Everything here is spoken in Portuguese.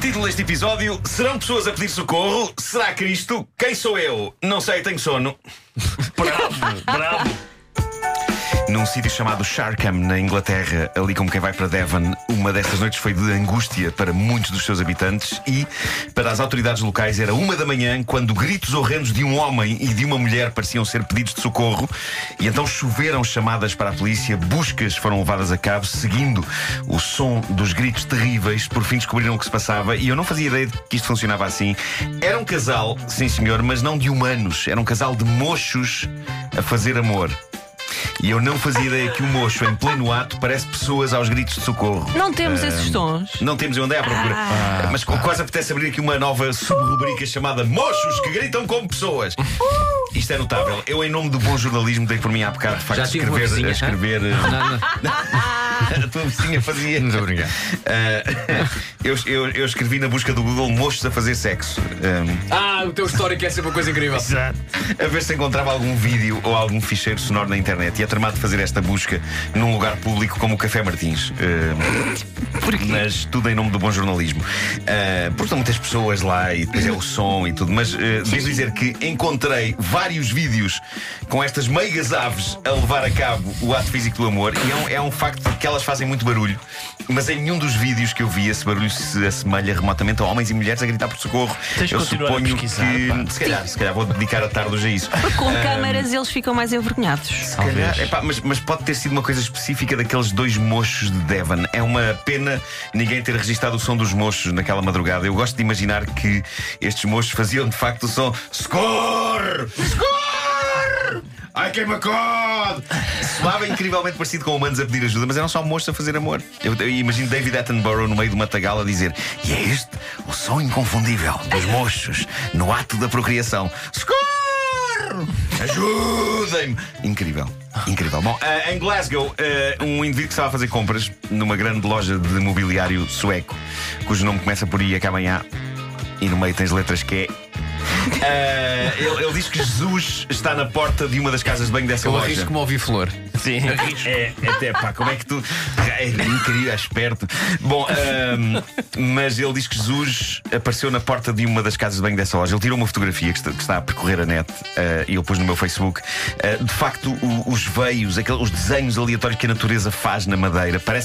Título deste episódio: Serão pessoas a pedir socorro? Será Cristo? Quem sou eu? Não sei, tenho sono. Bravo, bravo. Num sítio chamado Sharkham, na Inglaterra, ali como quem vai para Devon, uma destas noites foi de angústia para muitos dos seus habitantes e, para as autoridades locais, era uma da manhã quando gritos horrendos de um homem e de uma mulher pareciam ser pedidos de socorro e então choveram chamadas para a polícia, buscas foram levadas a cabo, seguindo o som dos gritos terríveis. Por fim descobriram o que se passava e eu não fazia ideia de que isto funcionava assim. Era um casal, sim senhor, mas não de humanos, era um casal de mochos a fazer amor. E eu não fazia ideia que o mocho, em pleno ato, parece pessoas aos gritos de socorro. Não temos esses tons. Não temos, eu andei à procura. Ah. Mas quase apetece abrir aqui uma nova subrubrica chamada Mochos que gritam como pessoas. Isto é notável. Eu, em nome do bom jornalismo, dei por mim há bocado de facto Já tive uma escrever. vizinha, a escrever eh, Não, não. a tua vizinha fazia. Muito obrigado. Ah, eu, eu, eu escrevi na busca do Google mochos a fazer sexo. Ah, Ah, o teu histórico é sempre uma coisa incrível. a ver se encontrava algum vídeo ou algum ficheiro sonoro na internet. E é tramado fazer esta busca num lugar público como o Café Martins. Uh, mas tudo em nome do bom jornalismo. Uh, porque estão muitas pessoas lá e depois é o som e tudo. Mas uh, devo dizer que encontrei vários vídeos com estas meigas aves a levar a cabo o ato físico do amor. E é um, é um facto que elas fazem muito barulho. Mas em nenhum dos vídeos que eu vi esse barulho se assemelha remotamente a homens e mulheres a gritar por socorro. Tens eu suponho que. pá. Se calhar, se calhar vou dedicar a tarde hoje a isso. Com câmaras eles ficam mais envergonhados. Se calhar, epá, mas, mas pode ter sido uma coisa específica daqueles dois mochos de Devon. É uma pena ninguém ter registado o som dos mochos naquela madrugada. Eu gosto de imaginar que estes mochos faziam de facto o som Score! Score! Ai, quem me acode! Soava incrivelmente parecido com humanos a pedir ajuda, mas eram só mochos a fazer amor. Eu, eu imagino David Attenborough no meio de uma tagala a dizer: E é este o som inconfundível dos mochos no ato da procriação. Score! Ajudem-me! Incrível, incrível. Bom, eh, em Glasgow, eh, um indivíduo que estava a fazer compras numa grande loja de mobiliário sueco, cujo nome começa por I e acaba em A, e no meio tens letras que é. Eh, ele, ele diz que Jesus está na porta de uma das casas de banho dessa Eu loja. arrisco-me a ouvir flor. Sim. É, é até pá, como é que tu. É incrível, é esperto. Bom, ahm, mas ele diz que Jesus apareceu na porta de uma das casas de banho dessa loja. Ele tirou uma fotografia que está, que está a percorrer a net ah, e eu pus no meu Facebook. Ah, de facto, o- os veios, aqueles, os desenhos aleatórios que a natureza faz na madeira parecem